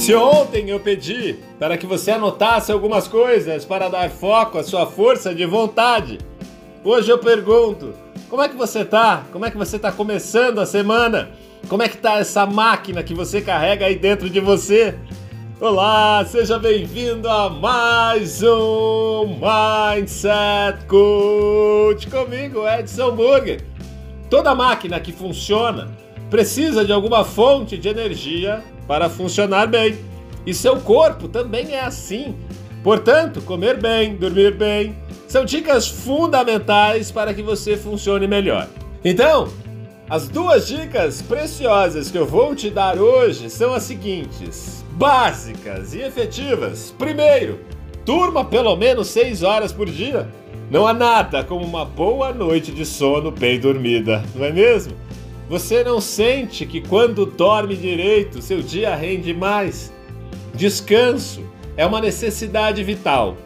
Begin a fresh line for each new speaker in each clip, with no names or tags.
Se ontem eu pedi para que você anotasse algumas coisas para dar foco à sua força de vontade, hoje eu pergunto: como é que você tá? Como é que você está começando a semana? Como é que tá essa máquina que você carrega aí dentro de você? Olá, seja bem-vindo a mais um Mindset Coach comigo, Edson Burger. Toda máquina que funciona precisa de alguma fonte de energia para funcionar bem. E seu corpo também é assim. Portanto, comer bem, dormir bem, são dicas fundamentais para que você funcione melhor. Então, as duas dicas preciosas que eu vou te dar hoje são as seguintes: básicas e efetivas. Primeiro, durma pelo menos 6 horas por dia. Não há nada como uma boa noite de sono bem dormida, não é mesmo? Você não sente que quando dorme direito, seu dia rende mais? Descanso é uma necessidade vital.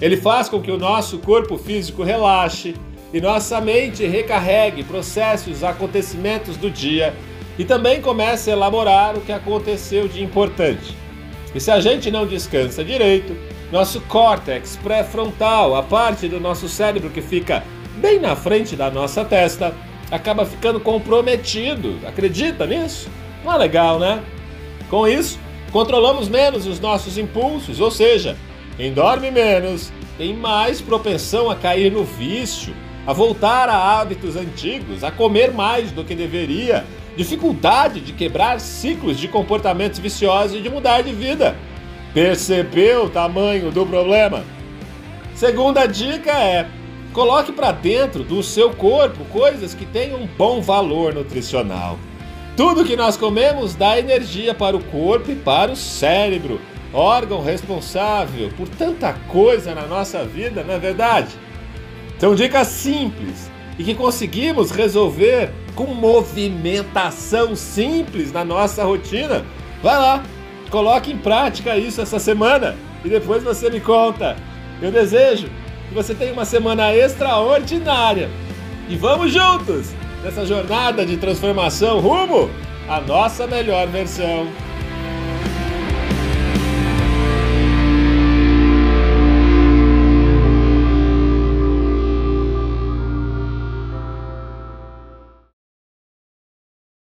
Ele faz com que o nosso corpo físico relaxe e nossa mente recarregue processos, acontecimentos do dia e também comece a elaborar o que aconteceu de importante. E se a gente não descansa direito, nosso córtex pré-frontal, a parte do nosso cérebro que fica bem na frente da nossa testa, acaba ficando comprometido. Acredita nisso? Não é legal, né? Com isso, controlamos menos os nossos impulsos, ou seja, quem dorme menos tem mais propensão a cair no vício, a voltar a hábitos antigos, a comer mais do que deveria, dificuldade de quebrar ciclos de comportamentos viciosos e de mudar de vida. Percebeu o tamanho do problema? Segunda dica é Coloque para dentro do seu corpo coisas que tenham um bom valor nutricional. Tudo que nós comemos dá energia para o corpo e para o cérebro, órgão responsável por tanta coisa na nossa vida, não é verdade? São dicas simples e que conseguimos resolver com movimentação simples na nossa rotina. Vai lá, coloque em prática isso essa semana e depois você me conta. Eu desejo que você tenha uma semana extraordinária. E vamos juntos nessa jornada de transformação rumo à nossa melhor versão.